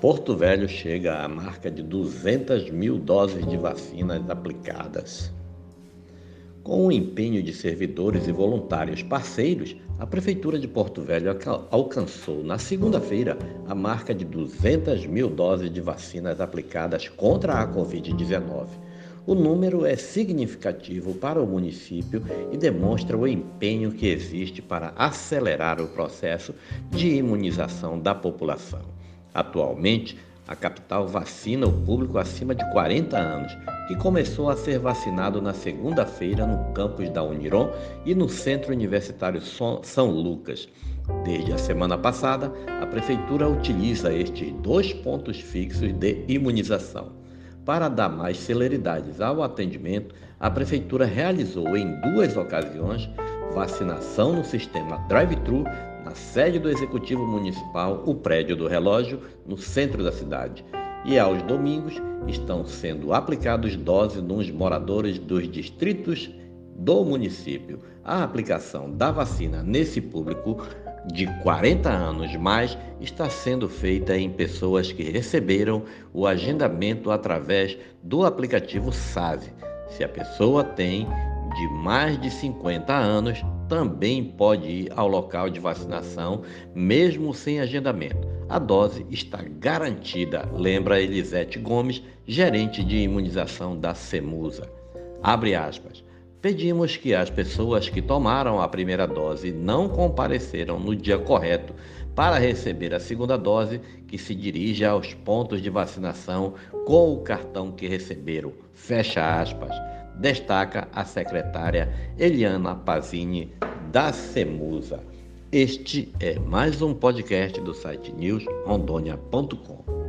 Porto Velho chega à marca de 200 mil doses de vacinas aplicadas. Com o empenho de servidores e voluntários parceiros, a Prefeitura de Porto Velho alcançou na segunda-feira a marca de 200 mil doses de vacinas aplicadas contra a Covid-19. O número é significativo para o município e demonstra o empenho que existe para acelerar o processo de imunização da população. Atualmente, a capital vacina o público acima de 40 anos, que começou a ser vacinado na segunda-feira no campus da Uniron e no Centro Universitário São Lucas. Desde a semana passada, a Prefeitura utiliza estes dois pontos fixos de imunização. Para dar mais celeridade ao atendimento, a Prefeitura realizou em duas ocasiões vacinação no sistema drive-thru na sede do Executivo Municipal, o prédio do relógio, no centro da cidade. E aos domingos estão sendo aplicados doses nos moradores dos distritos do município. A aplicação da vacina nesse público de 40 anos mais está sendo feita em pessoas que receberam o agendamento através do aplicativo SAVE. Se a pessoa tem de mais de 50 anos também pode ir ao local de vacinação, mesmo sem agendamento. A dose está garantida, lembra Elisete Gomes, gerente de imunização da Semusa. Abre aspas. Pedimos que as pessoas que tomaram a primeira dose não compareceram no dia correto para receber a segunda dose, que se dirija aos pontos de vacinação com o cartão que receberam. Fecha aspas destaca a secretária Eliana Pazini da Semusa. Este é mais um podcast do site newsrondônia.com.